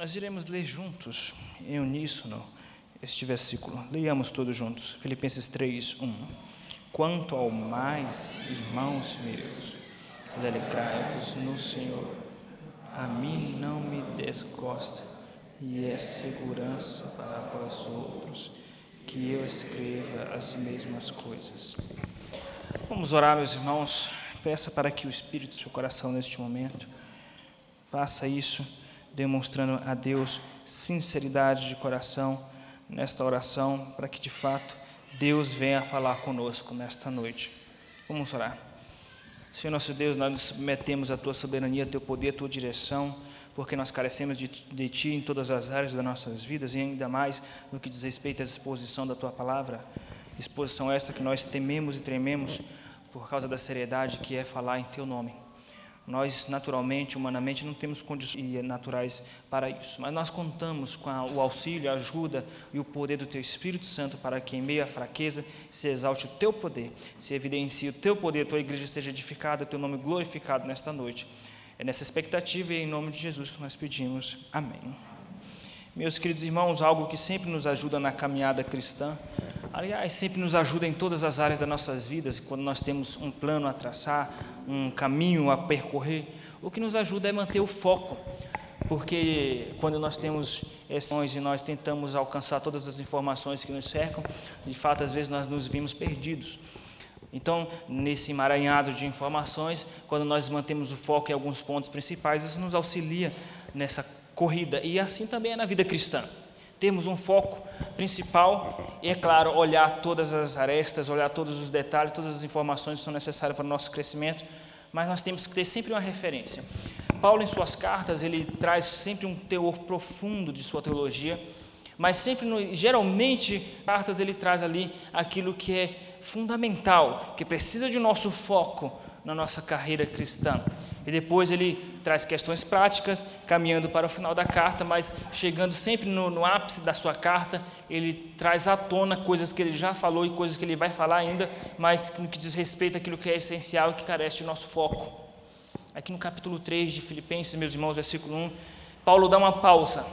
Nós iremos ler juntos, em uníssono, este versículo. Leiamos todos juntos. Filipenses 3, 1. Quanto ao mais, irmãos meus, alegrai-vos no Senhor. A mim não me desgosta, e é segurança para vós outros que eu escreva as mesmas coisas. Vamos orar, meus irmãos. Peça para que o Espírito do seu coração neste momento faça isso demonstrando a Deus sinceridade de coração nesta oração, para que de fato Deus venha falar conosco nesta noite. Vamos orar. Senhor nosso Deus, nós nos submetemos tua soberania, teu poder, tua direção, porque nós carecemos de, de ti em todas as áreas das nossas vidas e ainda mais no que diz respeito à exposição da tua palavra. Exposição esta que nós tememos e trememos por causa da seriedade que é falar em teu nome. Nós, naturalmente, humanamente, não temos condições naturais para isso, mas nós contamos com a, o auxílio, a ajuda e o poder do Teu Espírito Santo para que, em meio à fraqueza, se exalte o Teu poder, se evidencie o Teu poder, a Tua igreja seja edificada, o Teu nome glorificado nesta noite. É nessa expectativa e em nome de Jesus que nós pedimos. Amém. Meus queridos irmãos, algo que sempre nos ajuda na caminhada cristã, aliás, sempre nos ajuda em todas as áreas das nossas vidas, quando nós temos um plano a traçar, um caminho a percorrer, o que nos ajuda é manter o foco, porque quando nós temos essões e nós tentamos alcançar todas as informações que nos cercam, de fato, às vezes nós nos vimos perdidos. Então, nesse emaranhado de informações, quando nós mantemos o foco em alguns pontos principais, isso nos auxilia nessa corrida. E assim também é na vida cristã. Temos um foco principal e, é claro, olhar todas as arestas, olhar todos os detalhes, todas as informações que são necessárias para o nosso crescimento mas nós temos que ter sempre uma referência. Paulo, em suas cartas, ele traz sempre um teor profundo de sua teologia, mas sempre, no, geralmente, cartas ele traz ali aquilo que é fundamental, que precisa de nosso foco na nossa carreira cristã. E depois ele traz questões práticas, caminhando para o final da carta, mas chegando sempre no, no, ápice da sua carta, ele traz à tona coisas que ele já falou e coisas que ele vai falar ainda, mas no que diz respeito àquilo que é essencial e que carece de nosso foco. Aqui no capítulo 3 de Filipenses, meus irmãos, versículo 1, Paulo dá uma pausa.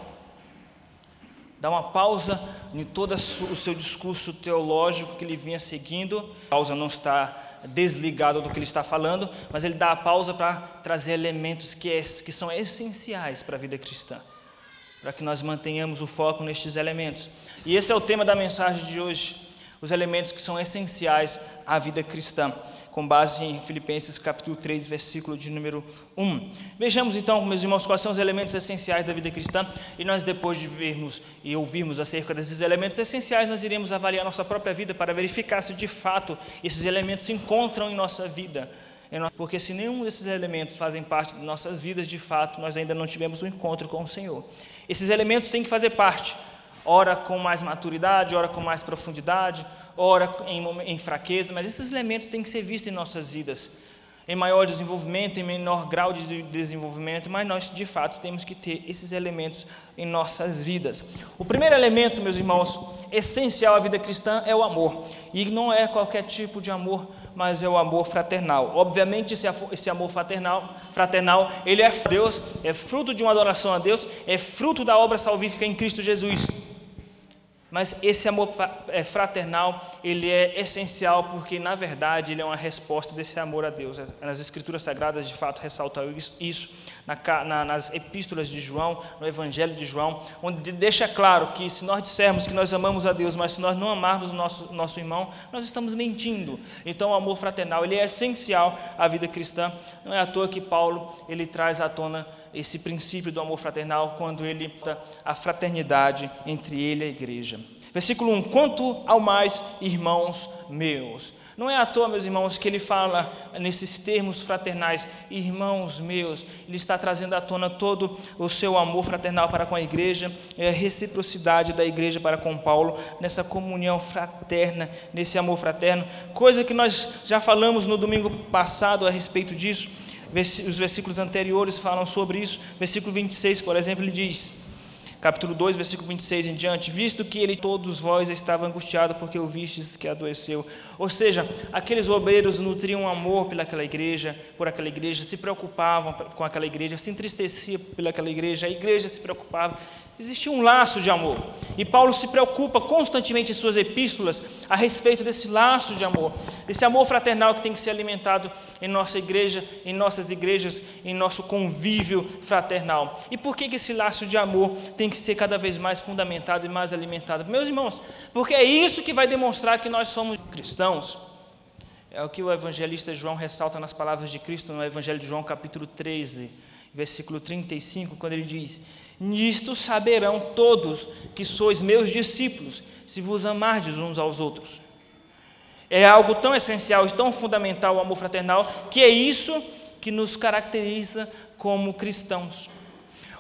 Dá uma pausa em todo o seu discurso teológico que ele vinha seguindo. A pausa não está desligado do que ele está falando, mas ele dá a pausa para trazer elementos que, é, que são essenciais para a vida cristã, para que nós mantenhamos o foco nestes elementos. E esse é o tema da mensagem de hoje, os elementos que são essenciais à vida cristã com base em Filipenses capítulo 3, versículo de número 1. Vejamos então, meus irmãos, quais são os elementos essenciais da vida cristã, e nós depois de vermos e ouvirmos acerca desses elementos essenciais, nós iremos avaliar nossa própria vida para verificar se de fato esses elementos se encontram em nossa vida. Porque se nenhum desses elementos fazem parte de nossas vidas, de fato, nós ainda não tivemos um encontro com o Senhor. Esses elementos têm que fazer parte, ora com mais maturidade, ora com mais profundidade, ora em, fraqueza, mas esses elementos têm que ser vistos em nossas vidas, em maior desenvolvimento, em menor grau de desenvolvimento, mas nós de fato temos que ter esses elementos em nossas vidas. O primeiro elemento, meus irmãos, essencial à vida cristã é o amor, e não é qualquer tipo de amor, mas é o amor fraternal. Obviamente, esse amor fraternal, fraternal, ele é Deus, é fruto de uma adoração a Deus, é fruto da obra salvífica em Cristo Jesus. Mas esse amor é, fraternal, ele é essencial porque, na verdade, ele é uma resposta desse amor a Deus. As Escrituras Sagradas, de fato, ressaltam isso nas epístolas de João, no Evangelho de João, onde deixa claro que se nós dissermos que nós amamos a Deus, mas se nós não amarmos o nosso, nosso irmão, nós estamos mentindo. Então, o amor fraternal, ele é essencial à vida cristã. Não é à toa que Paulo, ele traz à tona esse princípio do amor fraternal quando ele a fraternidade entre ele e a igreja. Versículo 1: Quanto ao mais, irmãos meus. Não é à toa, meus irmãos, que ele fala nesses termos fraternais, irmãos meus, ele está trazendo à tona todo o seu amor fraternal para com a igreja, a reciprocidade da igreja para com Paulo, nessa comunhão fraterna, nesse amor fraterno, coisa que nós já falamos no domingo passado a respeito disso os versículos anteriores falam sobre isso. Versículo 26, por exemplo, ele diz: capítulo 2, versículo 26 em diante, visto que ele todos vós estava angustiado porque o vistes que adoeceu. Ou seja, aqueles obreiros nutriam amor pelaquela igreja, por aquela igreja, se preocupavam com aquela igreja, se entristeciam pelaquela igreja, a igreja se preocupava. Existia um laço de amor. E Paulo se preocupa constantemente em suas epístolas a respeito desse laço de amor, desse amor fraternal que tem que ser alimentado em nossa igreja, em nossas igrejas, em nosso convívio fraternal. E por que esse laço de amor tem que ser cada vez mais fundamentado e mais alimentado? Meus irmãos, porque é isso que vai demonstrar que nós somos cristãos. É o que o evangelista João ressalta nas palavras de Cristo no Evangelho de João, capítulo 13, versículo 35, quando ele diz: Nisto saberão todos que sois meus discípulos, se vos amardes uns aos outros. É algo tão essencial e tão fundamental o amor fraternal, que é isso que nos caracteriza como cristãos.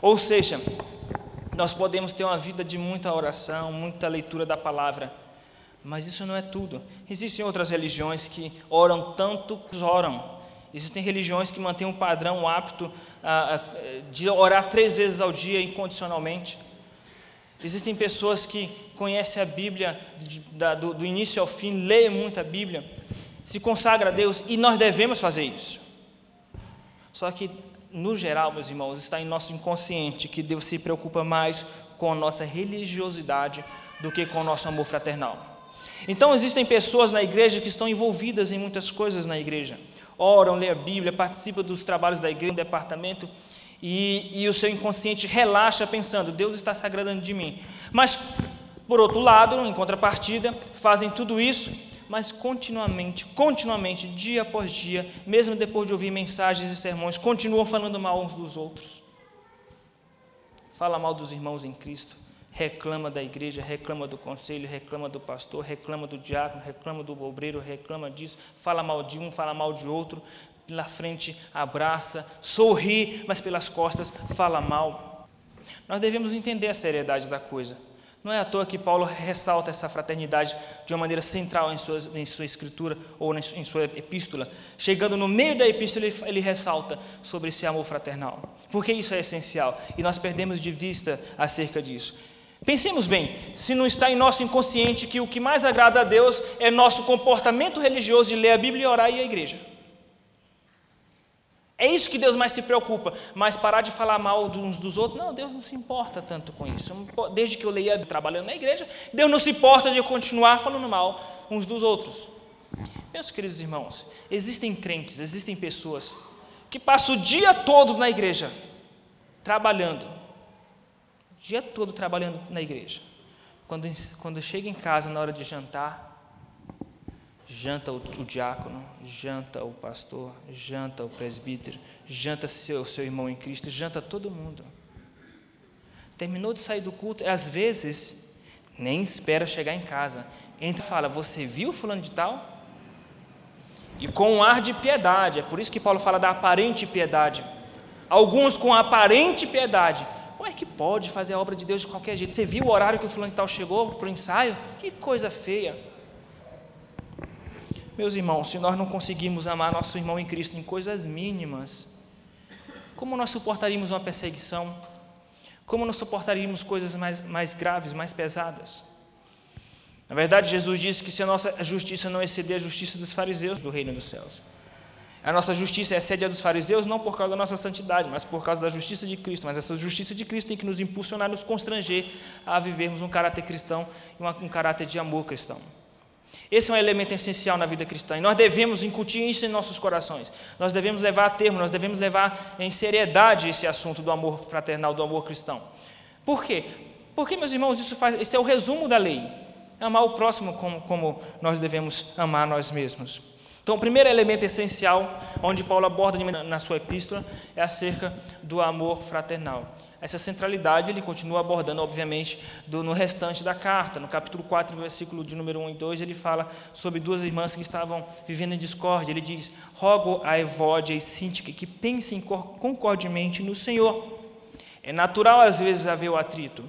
Ou seja, nós podemos ter uma vida de muita oração, muita leitura da palavra, mas isso não é tudo. Existem outras religiões que oram tanto, oram, Existem religiões que mantêm um padrão apto de orar três vezes ao dia incondicionalmente. Existem pessoas que conhecem a Bíblia do, do início ao fim, leem muito a Bíblia, se consagram a Deus e nós devemos fazer isso. Só que, no geral, meus irmãos, está em nosso inconsciente que Deus se preocupa mais com a nossa religiosidade do que com o nosso amor fraternal. Então, existem pessoas na igreja que estão envolvidas em muitas coisas na igreja oram, lêem a Bíblia, participam dos trabalhos da igreja, do departamento, e, e o seu inconsciente relaxa pensando, Deus está se agradando de mim. Mas, por outro lado, em contrapartida, fazem tudo isso, mas continuamente, continuamente, dia após dia, mesmo depois de ouvir mensagens e sermões, continuam falando mal uns dos outros. Fala mal dos irmãos em Cristo reclama da igreja, reclama do conselho, reclama do pastor, reclama do diácono, reclama do obreiro, reclama disso, fala mal de um, fala mal de outro, pela frente abraça, sorri, mas pelas costas fala mal. Nós devemos entender a seriedade da coisa. Não é à toa que Paulo ressalta essa fraternidade de uma maneira central em sua, em sua escritura ou em sua epístola. Chegando no meio da epístola, ele, ele ressalta sobre esse amor fraternal. Porque isso é essencial e nós perdemos de vista acerca disso. Pensemos bem, se não está em nosso inconsciente que o que mais agrada a Deus é nosso comportamento religioso de ler a Bíblia e orar e à igreja. É isso que Deus mais se preocupa, mas parar de falar mal uns dos outros, não, Deus não se importa tanto com isso. Desde que eu leia trabalhando na igreja, Deus não se importa de eu continuar falando mal uns dos outros. Meus queridos irmãos, existem crentes, existem pessoas que passam o dia todo na igreja, trabalhando, dia todo trabalhando na igreja. Quando, quando chega em casa na hora de jantar, janta o, o diácono, janta o pastor, janta o presbítero, janta seu, seu irmão em Cristo, janta todo mundo. Terminou de sair do culto, às vezes nem espera chegar em casa. Entra e fala: Você viu fulano de tal? E com um ar de piedade, é por isso que Paulo fala da aparente piedade. Alguns com aparente piedade pode fazer a obra de Deus de qualquer jeito? Você viu o horário que o fulano tal chegou para o ensaio? Que coisa feia. Meus irmãos, se nós não conseguimos amar nosso irmão em Cristo em coisas mínimas, como nós suportaríamos uma perseguição? Como nós suportaríamos coisas mais, mais graves, mais pesadas? Na verdade, Jesus disse que se a nossa justiça não exceder a justiça dos fariseus do reino dos céus, a nossa justiça excede a dos fariseus não por causa da nossa santidade, mas por causa da justiça de Cristo. Mas essa justiça de Cristo tem que nos impulsionar, nos constranger a vivermos um caráter cristão e um caráter de amor cristão. Esse é um elemento essencial na vida cristã e nós devemos incutir isso em nossos corações. Nós devemos levar a termo, nós devemos levar em seriedade esse assunto do amor fraternal, do amor cristão. Por quê? Porque, meus irmãos, isso faz, esse é o resumo da lei. Amar o próximo como, como nós devemos amar nós mesmos. Então, o primeiro elemento essencial, onde Paulo aborda na sua epístola, é acerca do amor fraternal. Essa centralidade ele continua abordando, obviamente, do, no restante da carta. No capítulo 4, versículo de número 1 e 2, ele fala sobre duas irmãs que estavam vivendo em discórdia. Ele diz: Rogo a Evódia e Síntica que pensem concordemente no Senhor. É natural, às vezes, haver o atrito,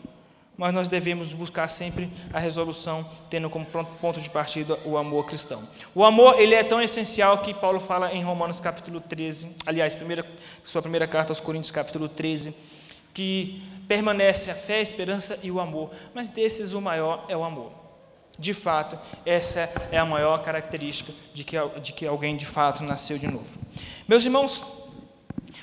mas nós devemos buscar sempre a resolução, tendo como ponto de partida o amor cristão. O amor, ele é tão essencial que Paulo fala em Romanos capítulo 13, aliás, primeira, sua primeira carta aos Coríntios capítulo 13, que permanece a fé, a esperança e o amor, mas desses o maior é o amor. De fato, essa é a maior característica de que, de que alguém de fato nasceu de novo. Meus irmãos,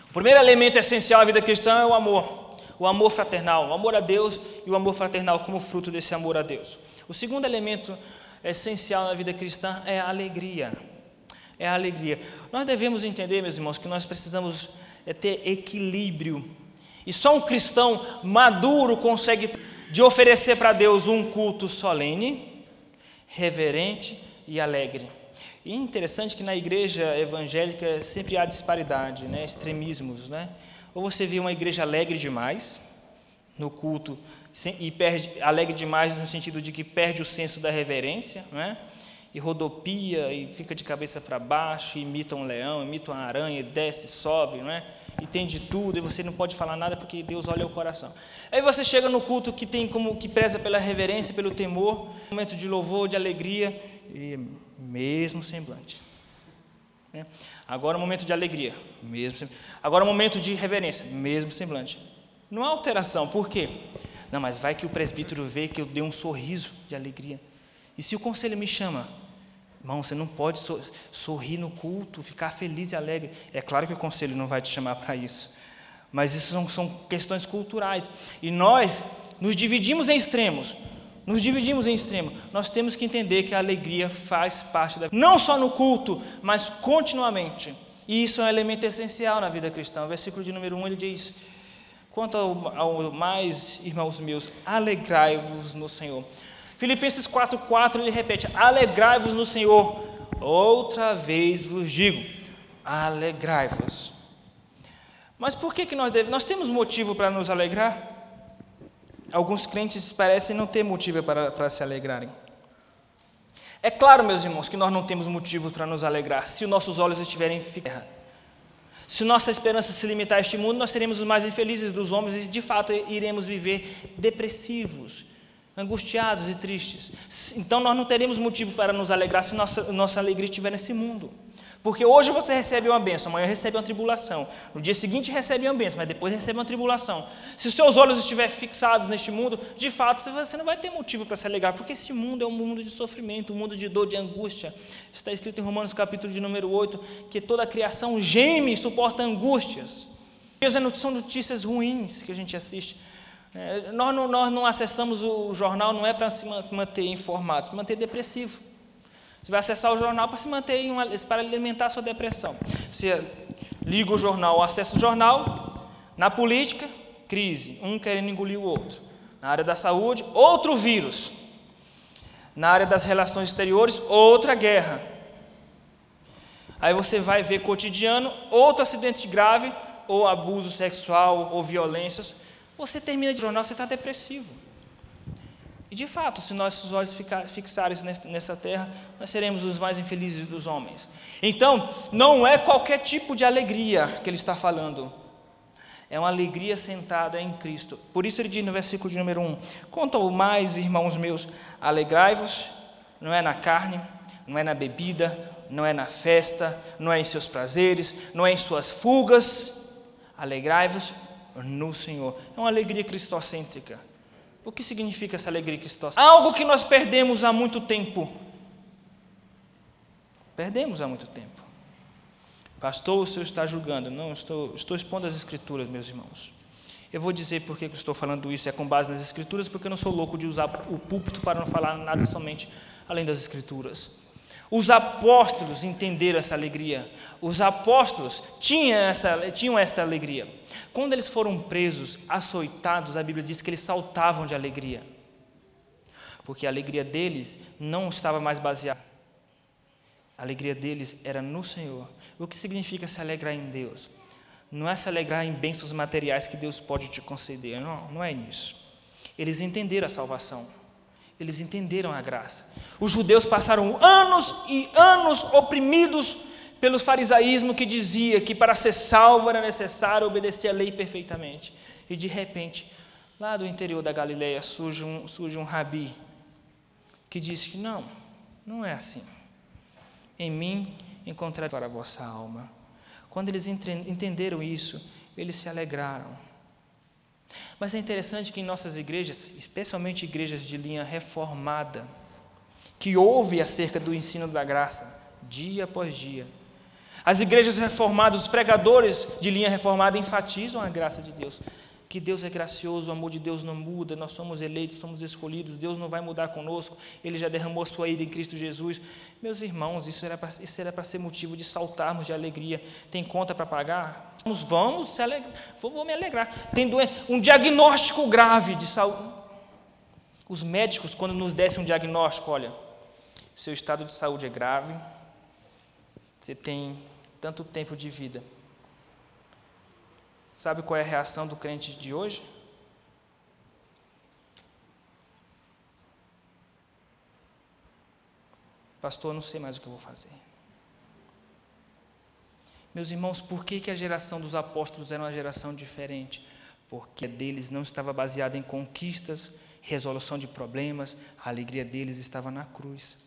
o primeiro elemento essencial da vida cristã é o amor, o amor fraternal, o amor a Deus e o amor fraternal como fruto desse amor a Deus. O segundo elemento essencial na vida cristã é a alegria. É a alegria. Nós devemos entender, meus irmãos, que nós precisamos é ter equilíbrio. E só um cristão maduro consegue de oferecer para Deus um culto solene, reverente e alegre. E é interessante que na igreja evangélica sempre há disparidade, né? extremismos. Né? Ou você vê uma igreja alegre demais no culto e perde, alegre demais no sentido de que perde o senso da reverência, né? e rodopia e fica de cabeça para baixo, imita um leão, imita uma aranha, desce, sobe, não é? E tem de tudo, e você não pode falar nada porque Deus olha o coração. Aí você chega no culto que tem como que preza pela reverência, pelo temor, momento de louvor, de alegria, e mesmo semblante. Né? Agora o momento de alegria, mesmo semblante. Agora o momento de reverência, mesmo semblante. Não há alteração, por quê? Não, mas vai que o presbítero vê que eu dei um sorriso de alegria. E se o conselho me chama, Irmão, você não pode sorrir no culto, ficar feliz e alegre. É claro que o conselho não vai te chamar para isso, mas isso são, são, questões culturais. E nós nos dividimos em extremos. Nos dividimos em extremos. Nós temos que entender que a alegria faz parte da não só no culto, mas continuamente. E isso é um elemento essencial na vida cristã. O versículo de número 1 ele diz: Quanto ao, ao mais, irmãos meus, alegrai-vos no Senhor. Filipenses 4,4 ele repete: Alegrai-vos no Senhor. Outra vez vos digo: alegrai-vos. Mas por que, que nós devemos? Nós temos motivo para nos alegrar? Alguns crentes parecem não ter motivo para, para se alegrarem. É claro, meus irmãos, que nós não temos motivo para nos alegrar se os nossos olhos estiverem em terra. Se nossa esperança se limitar a este mundo, nós seremos os mais infelizes dos homens e, de fato, iremos viver depressivos, angustiados e tristes. Então nós não teremos motivo para nos alegrar se nossa, nossa alegria estiver nesse mundo. Porque hoje você recebe uma bênção, amanhã recebe uma tribulação. No dia seguinte recebe uma bênção, mas depois recebe uma tribulação. Se os seus olhos estiverem fixados neste mundo, de fato você não vai ter motivo para se alegrar, porque esse mundo é um mundo de sofrimento, um mundo de dor, de angústia. Está escrito em Romanos capítulo de número 8, que toda a criação geme e suporta angústias. Não são notícias ruins que a gente assiste, é, nós, não, nós não acessamos o jornal não é para se manter informado, se manter depressivo. Você vai acessar o jornal para se manter uma, para alimentar a sua depressão. Você liga o jornal, acessa o jornal, na política, crise, um querendo engolir o outro. Na área da saúde, outro vírus. Na área das relações exteriores, outra guerra. Aí você vai ver cotidiano, outro acidente grave, ou abuso sexual, ou violências, você termina de jornal, você está depressivo. E de fato, se nossos olhos fixarem nessa terra, nós seremos os mais infelizes dos homens. Então, não é qualquer tipo de alegria que ele está falando. É uma alegria sentada em Cristo. Por isso ele diz no versículo de número 1: Quanto mais, irmãos meus, alegrai-vos, não é na carne, não é na bebida, não é na festa, não é em seus prazeres, não é em suas fugas. Alegrai-vos no Senhor. É uma alegria cristocêntrica. O que significa essa alegria cristocêntrica? Algo que nós perdemos há muito tempo. Perdemos há muito tempo. Pastor, o senhor está julgando. Não, estou, estou expondo as Escrituras, meus irmãos. Eu vou dizer por que estou falando isso, é com base nas Escrituras, porque eu não sou louco de usar o púlpito para não falar nada somente além das Escrituras. Os apóstolos entenderam essa alegria. Os apóstolos tinham essa, tinham esta alegria. Quando eles foram presos, açoitados, a Bíblia diz que eles saltavam de alegria. Porque a alegria deles não estava mais baseada. A alegria deles era no Senhor. O que significa se alegrar em Deus? Não é se alegrar em bênçãos materiais que Deus pode te conceder. Não, não é isso. Eles entenderam a salvação. Eles entenderam a graça. Os judeus passaram anos e anos oprimidos pelo farisaísmo que dizia que para ser salvo era necessário obedecer a lei perfeitamente. E de repente, lá do interior da Galileia surge um, surge um rabi que diz que não, não é assim. Em mim encontrarei para a vossa alma. Quando eles entenderam isso, eles se alegraram. Mas é interessante que em nossas igrejas, especialmente igrejas de linha reformada, que ouve acerca do ensino da graça, dia após dia, as igrejas reformadas, os pregadores de linha reformada enfatizam a graça de Deus que Deus é gracioso, o amor de Deus não muda, nós somos eleitos, somos escolhidos, Deus não vai mudar conosco, Ele já derramou a sua ida em Cristo Jesus. Meus irmãos, isso era para ser motivo de saltarmos de alegria. Tem conta para pagar? Vamos, vamos se vou, vou me alegrar. Tem um diagnóstico grave de saúde. Os médicos, quando nos dessem um diagnóstico, olha, seu estado de saúde é grave, você tem tanto tempo de vida Sabe qual é a reação do crente de hoje? Pastor, não sei mais o que eu vou fazer. Meus irmãos, por que, que a geração dos apóstolos era uma geração diferente? Porque a deles não estava baseada em conquistas, resolução de problemas, a alegria deles estava na cruz.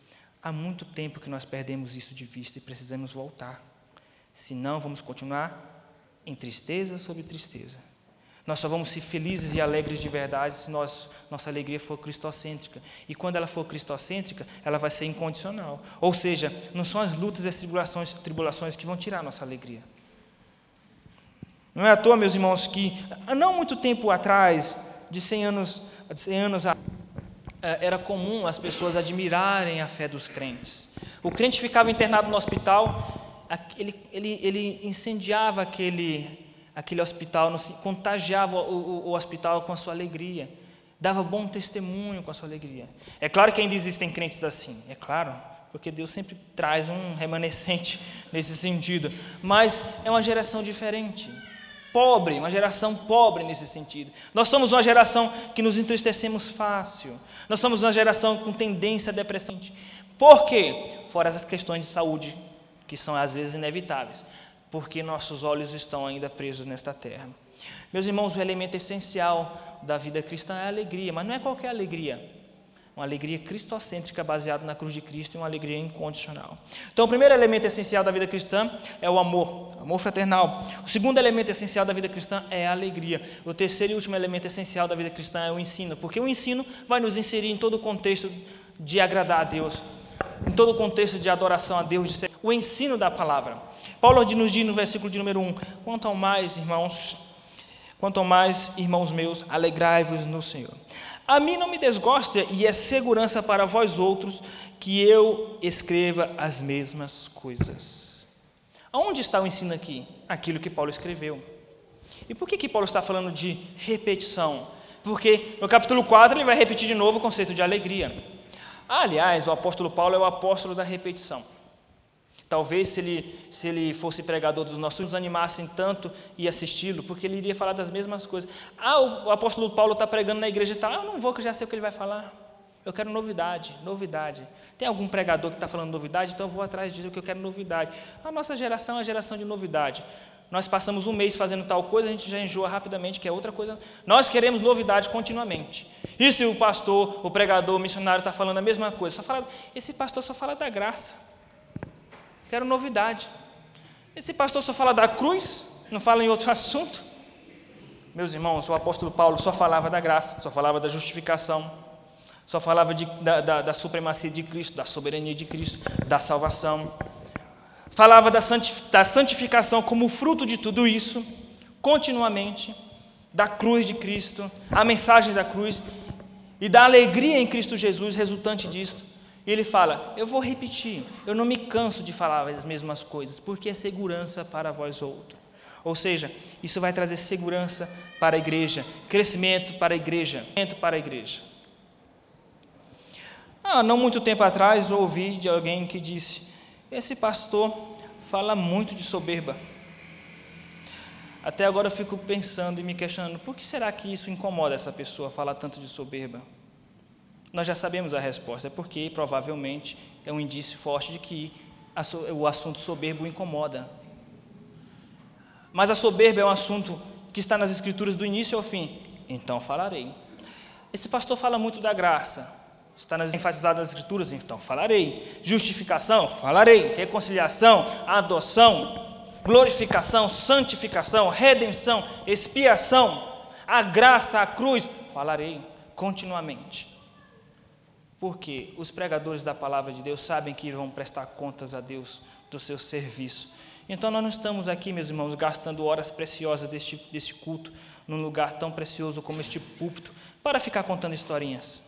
Há muito tempo que nós perdemos isso de vista e precisamos voltar. Senão, vamos continuar em tristeza sobre tristeza. Nós só vamos ser felizes e alegres de verdade se nós, nossa alegria for cristocêntrica. E quando ela for cristocêntrica, ela vai ser incondicional. Ou seja, não são as lutas e as tribulações, tribulações que vão tirar a nossa alegria. Não é à toa, meus irmãos, que não muito tempo atrás, de 100 anos, de 100 anos a, é, era comum as pessoas admirarem a fé dos crentes. O crente ficava internado no hospital ele, ele, ele incendiava aquele, aquele hospital, contagiava o, o, o hospital com a sua alegria, dava bom testemunho com a sua alegria. É claro que ainda existem crentes assim, é claro, porque Deus sempre traz um remanescente nesse sentido, mas é uma geração diferente pobre, uma geração pobre nesse sentido. Nós somos uma geração que nos entristecemos fácil. Nós somos uma geração com tendência a depressão. Por quê? Fora as questões de saúde que são às vezes inevitáveis, porque nossos olhos estão ainda presos nesta terra. Meus irmãos, o elemento essencial da vida cristã é a alegria, mas não é qualquer alegria. Uma alegria cristocêntrica baseada na cruz de Cristo e uma alegria incondicional. Então, o primeiro elemento essencial da vida cristã é o amor, amor fraternal. O segundo elemento essencial da vida cristã é a alegria. O terceiro e último elemento essencial da vida cristã é o ensino, porque o ensino vai nos inserir em todo o contexto de agradar a Deus, em todo o contexto de adoração a Deus, o ensino da palavra. Paulo nos diz no versículo de número 1: Quanto ao mais, irmãos, quanto ao mais, irmãos meus, alegrai-vos no Senhor. A mim não me desgosta e é segurança para vós outros que eu escreva as mesmas coisas. Aonde está o ensino aqui? Aquilo que Paulo escreveu. E por que, que Paulo está falando de repetição? Porque no capítulo 4 ele vai repetir de novo o conceito de alegria. Aliás, o apóstolo Paulo é o apóstolo da repetição. Talvez se ele, se ele fosse pregador dos nossos, nos animassem tanto e assisti-lo, porque ele iria falar das mesmas coisas. Ah, o apóstolo Paulo está pregando na igreja e tal. Ah, eu não vou, que eu já sei o que ele vai falar. Eu quero novidade, novidade. Tem algum pregador que está falando novidade? Então eu vou atrás disso, que eu quero novidade. A nossa geração é a geração de novidade. Nós passamos um mês fazendo tal coisa, a gente já enjoa rapidamente, que é outra coisa. Nós queremos novidade continuamente. E se o pastor, o pregador, o missionário está falando a mesma coisa? Só fala, esse pastor só fala da graça. Quero novidade. Esse pastor só fala da cruz, não fala em outro assunto. Meus irmãos, o apóstolo Paulo só falava da graça, só falava da justificação, só falava de, da, da, da, supremacia de Cristo, da soberania de Cristo, da salvação. Falava da, santificação como fruto de tudo isso, continuamente, da cruz de Cristo, a mensagem da cruz e da alegria em Cristo Jesus resultante disto. E ele fala: Eu vou repetir, eu não me canso de falar as mesmas coisas, porque é segurança para vós outros. Ou seja, isso vai trazer segurança para a igreja, crescimento para a igreja, crescimento para a igreja. Ah, não muito tempo atrás ouvi de alguém que disse: Esse pastor fala muito de soberba. Até agora eu fico pensando e me questionando: por que será que isso incomoda essa pessoa falar tanto de soberba? Nós já sabemos a resposta, é porque provavelmente é um indício forte de que o assunto soberbo incomoda. Mas a soberba é um assunto que está nas Escrituras do início ao fim. Então falarei. Esse pastor fala muito da graça. Está nas enfatizadas nas Escrituras, então falarei. Justificação, falarei. Reconciliação, adoção, glorificação, santificação, redenção, expiação, A graça, a cruz, falarei continuamente. Porque os pregadores da palavra de Deus sabem que vão prestar contas a Deus do seu serviço. Então nós não estamos aqui, meus irmãos, gastando horas preciosas deste, deste culto num lugar tão precioso como este púlpito para ficar contando historinhas.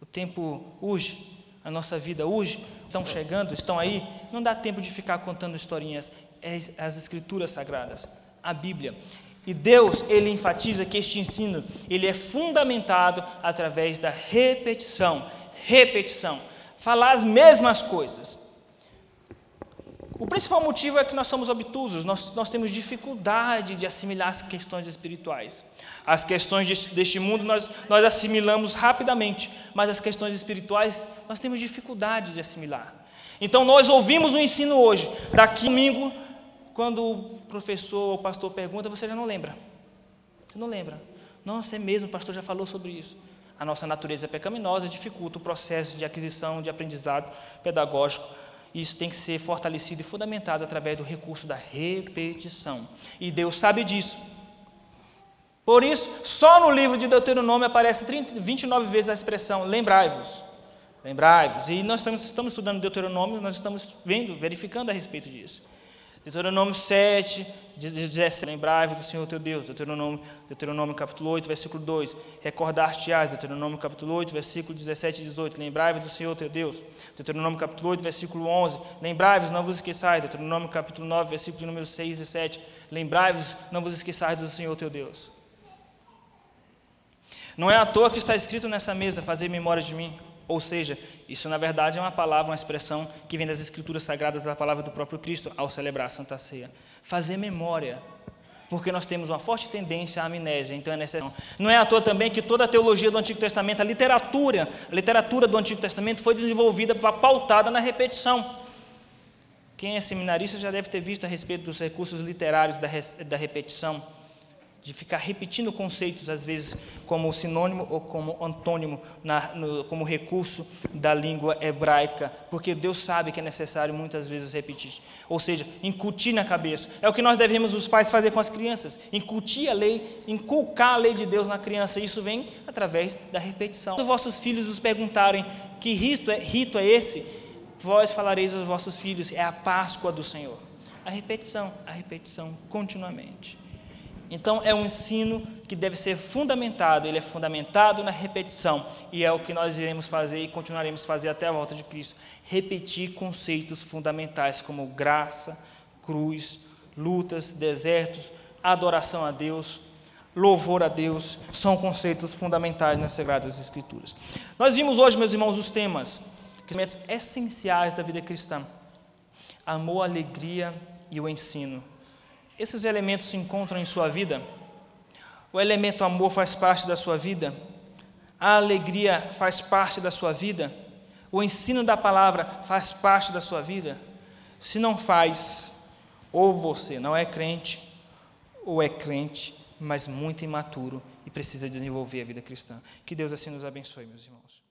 O tempo urge, a nossa vida urge, estão chegando, estão aí, não dá tempo de ficar contando historinhas. É as escrituras sagradas, a Bíblia. E Deus, ele enfatiza que este ensino, ele é fundamentado através da repetição, repetição. Falar as mesmas coisas. O principal motivo é que nós somos obtusos, nós, nós temos dificuldade de assimilar as questões espirituais. As questões deste, deste mundo nós, nós assimilamos rapidamente, mas as questões espirituais nós temos dificuldade de assimilar. Então nós ouvimos o ensino hoje, daqui domingo, quando o professor ou o pastor pergunta, você já não lembra. Você não lembra. Nossa, é mesmo, o pastor já falou sobre isso. A nossa natureza é pecaminosa dificulta o processo de aquisição de aprendizado pedagógico isso tem que ser fortalecido e fundamentado através do recurso da repetição. E Deus sabe disso. Por isso, só no livro de Deuteronômio aparece 30, 29 vezes a expressão lembrai-vos. Lembrai-vos. E nós estamos, estamos estudando Deuteronômio, nós estamos vendo, verificando a respeito disso. Deuteronômio 7, 17, lembrai-vos do Senhor teu Deus. Deuteronômio, Deuteronômio capítulo 8, versículo 2, recordar-te-ás. Deuteronômio capítulo 8, versículo 17 e 18, lembrai-vos do Senhor teu Deus. Deuteronômio capítulo 8, versículo 11, lembrai-vos, não vos esqueçais. Deuteronômio capítulo 9, versículo de número 6 e 7, lembrai-vos, não vos esqueçais do Senhor teu Deus. Não é à toa que está escrito nessa mesa, fazer memória de mim. Ou seja, isso na verdade é uma palavra, uma expressão que vem das Escrituras Sagradas, da palavra do próprio Cristo ao celebrar a Santa Ceia. Fazer memória, porque nós temos uma forte tendência à amnésia, então é necessário. Não é à toa também que toda a teologia do Antigo Testamento, a literatura, a literatura do Antigo Testamento foi desenvolvida, pautada na repetição. Quem é seminarista já deve ter visto a respeito dos recursos literários da, da repetição de ficar repetindo conceitos, às vezes como sinônimo ou como antônimo, na, no, como recurso da língua hebraica, porque Deus sabe que é necessário muitas vezes repetir. Ou seja, incutir na cabeça. É o que nós devemos os pais fazer com as crianças: incutir a lei, inculcar a lei de Deus na criança. Isso vem através da repetição. Quando vossos filhos os perguntarem que rito é, rito é esse, vós falareis aos vossos filhos: é a Páscoa do Senhor. A repetição, a repetição continuamente. Então é um ensino que deve ser fundamentado, ele é fundamentado na repetição, e é o que nós iremos fazer e continuaremos a fazer até a volta de Cristo. Repetir conceitos fundamentais como graça, cruz, lutas, desertos, adoração a Deus, louvor a Deus, são conceitos fundamentais nas Sagradas Escrituras. Nós vimos hoje, meus irmãos, os temas, temas essenciais da vida cristã: amor, alegria e o ensino. Esses elementos se encontram em sua vida? O elemento amor faz parte da sua vida? A alegria faz parte da sua vida? O ensino da palavra faz parte da sua vida? Se não faz, ou você não é crente, ou é crente, mas muito imaturo e precisa desenvolver a vida cristã. Que Deus assim nos abençoe, meus irmãos.